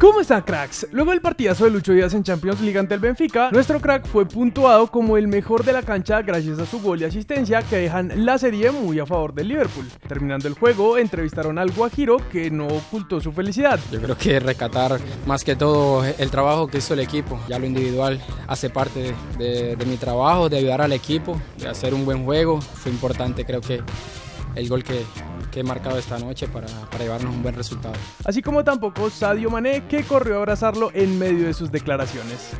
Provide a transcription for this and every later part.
¿Cómo están cracks? Luego del partidazo de Lucho Díaz en Champions League ante el Benfica, nuestro crack fue puntuado como el mejor de la cancha gracias a su gol y asistencia que dejan la serie muy a favor del Liverpool. Terminando el juego, entrevistaron al Guajiro que no ocultó su felicidad. Yo creo que recatar más que todo el trabajo que hizo el equipo. Ya lo individual hace parte de mi trabajo, de ayudar al equipo, de hacer un buen juego. Fue importante, creo que el gol que, que he marcado esta noche para, para, llevarnos un buen resultado. Así como tampoco Sadio Mané, que corrió a abrazarlo en medio de sus declaraciones.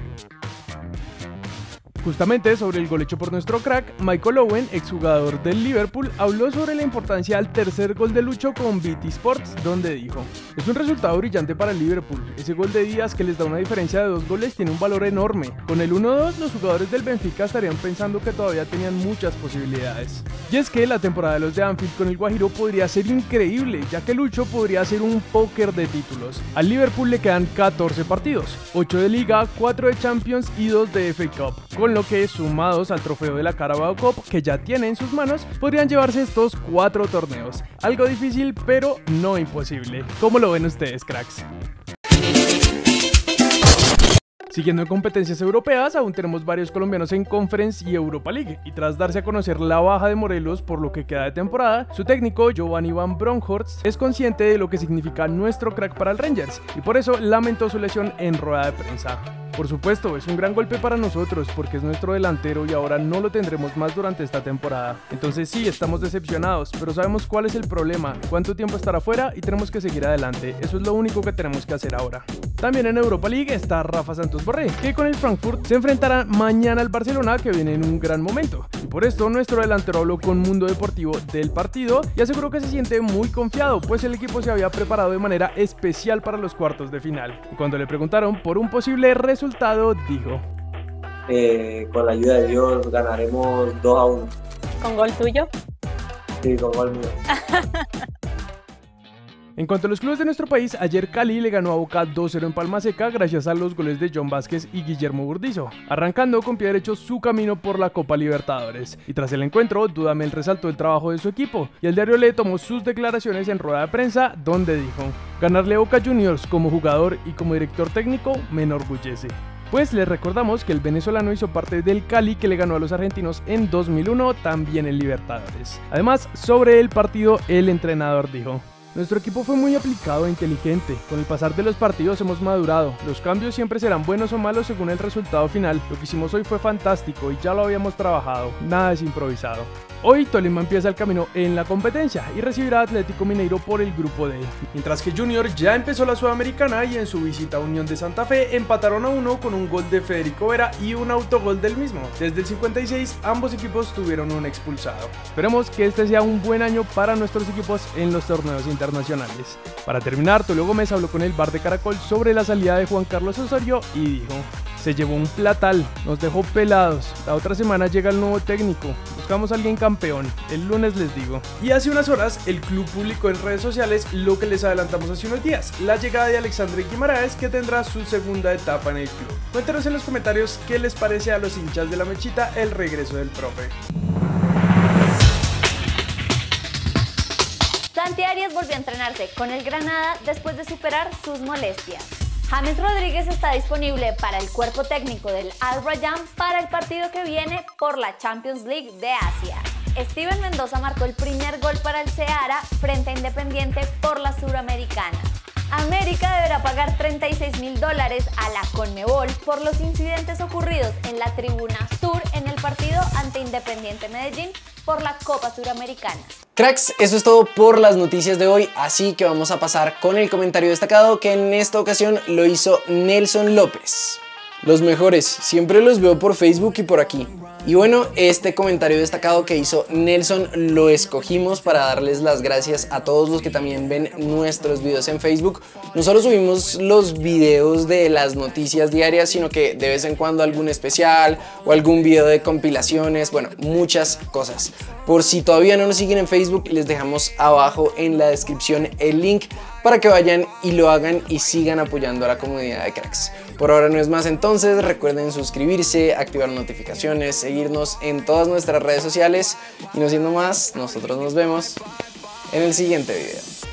Justamente sobre el gol hecho por nuestro crack, Michael Owen, exjugador del Liverpool, habló sobre la importancia del tercer gol de Lucho con BT Sports, donde dijo: Es un resultado brillante para el Liverpool. Ese gol de Díaz que les da una diferencia de dos goles tiene un valor enorme. Con el 1-2, los jugadores del Benfica estarían pensando que todavía tenían muchas posibilidades. Y es que la temporada de los de Anfield con el Guajiro podría ser increíble, ya que Lucho podría ser un póker de títulos. Al Liverpool le quedan 14 partidos: 8 de Liga, 4 de Champions y 2 de FA Cup. Que, sumados al trofeo de la Carabao Cup que ya tiene en sus manos, podrían llevarse estos cuatro torneos. Algo difícil, pero no imposible. ¿Cómo lo ven ustedes, cracks? Siguiendo en competencias europeas, aún tenemos varios colombianos en Conference y Europa League, y tras darse a conocer la baja de Morelos por lo que queda de temporada, su técnico Giovanni Van Bronckhorst es consciente de lo que significa nuestro crack para el Rangers, y por eso lamentó su lesión en rueda de prensa. Por supuesto, es un gran golpe para nosotros porque es nuestro delantero y ahora no lo tendremos más durante esta temporada. Entonces sí, estamos decepcionados, pero sabemos cuál es el problema, cuánto tiempo estará fuera y tenemos que seguir adelante. Eso es lo único que tenemos que hacer ahora. También en Europa League está Rafa Santos Borré, que con el Frankfurt se enfrentará mañana al Barcelona que viene en un gran momento. Y por esto nuestro delantero habló con Mundo Deportivo del partido y aseguró que se siente muy confiado, pues el equipo se había preparado de manera especial para los cuartos de final. Y cuando le preguntaron por un posible resultado, dijo. Eh, con la ayuda de Dios ganaremos 2 a 1. ¿Con gol tuyo? Sí, con gol mío. En cuanto a los clubes de nuestro país, ayer Cali le ganó a Boca 2-0 en Palma Seca gracias a los goles de John Vázquez y Guillermo Burdizo, arrancando con pie derecho su camino por la Copa Libertadores. Y tras el encuentro, Dudamel resaltó el trabajo de su equipo y el diario Le tomó sus declaraciones en rueda de prensa donde dijo, ganarle a Boca Juniors como jugador y como director técnico me enorgullece. Pues les recordamos que el venezolano hizo parte del Cali que le ganó a los argentinos en 2001 también en Libertadores. Además, sobre el partido, el entrenador dijo, nuestro equipo fue muy aplicado e inteligente. Con el pasar de los partidos hemos madurado. Los cambios siempre serán buenos o malos según el resultado final. Lo que hicimos hoy fue fantástico y ya lo habíamos trabajado. Nada es improvisado. Hoy Tolima empieza el camino en la competencia y recibirá a Atlético Mineiro por el grupo D. Mientras que Junior ya empezó la Sudamericana y en su visita a Unión de Santa Fe empataron a uno con un gol de Federico Vera y un autogol del mismo. Desde el 56 ambos equipos tuvieron un expulsado. Esperemos que este sea un buen año para nuestros equipos en los torneos internacionales. Para terminar, Tolio Gómez habló con el bar de Caracol sobre la salida de Juan Carlos Osorio y dijo se llevó un platal, nos dejó pelados. La otra semana llega el nuevo técnico. Buscamos a alguien campeón. El lunes les digo. Y hace unas horas el club publicó en redes sociales lo que les adelantamos hace unos días. La llegada de Alexandre Guimaraes que tendrá su segunda etapa en el club. Cuéntenos en los comentarios qué les parece a los hinchas de la mechita el regreso del profe. Santi Arias volvió a entrenarse con el Granada después de superar sus molestias. James Rodríguez está disponible para el cuerpo técnico del Al Rayyan para el partido que viene por la Champions League de Asia. Steven Mendoza marcó el primer gol para el Ceará frente a Independiente por la Suramericana. América deberá pagar 36 mil dólares a la Conmebol por los incidentes ocurridos en la tribuna sur en el partido ante Independiente Medellín por la Copa Suramericana. Cracks, eso es todo por las noticias de hoy, así que vamos a pasar con el comentario destacado que en esta ocasión lo hizo Nelson López. Los mejores, siempre los veo por Facebook y por aquí. Y bueno, este comentario destacado que hizo Nelson lo escogimos para darles las gracias a todos los que también ven nuestros videos en Facebook. No solo subimos los videos de las noticias diarias, sino que de vez en cuando algún especial o algún video de compilaciones, bueno, muchas cosas. Por si todavía no nos siguen en Facebook, les dejamos abajo en la descripción el link para que vayan y lo hagan y sigan apoyando a la comunidad de cracks. Por ahora no es más entonces, recuerden suscribirse, activar notificaciones, seguirnos en todas nuestras redes sociales y no siendo más, nosotros nos vemos en el siguiente video.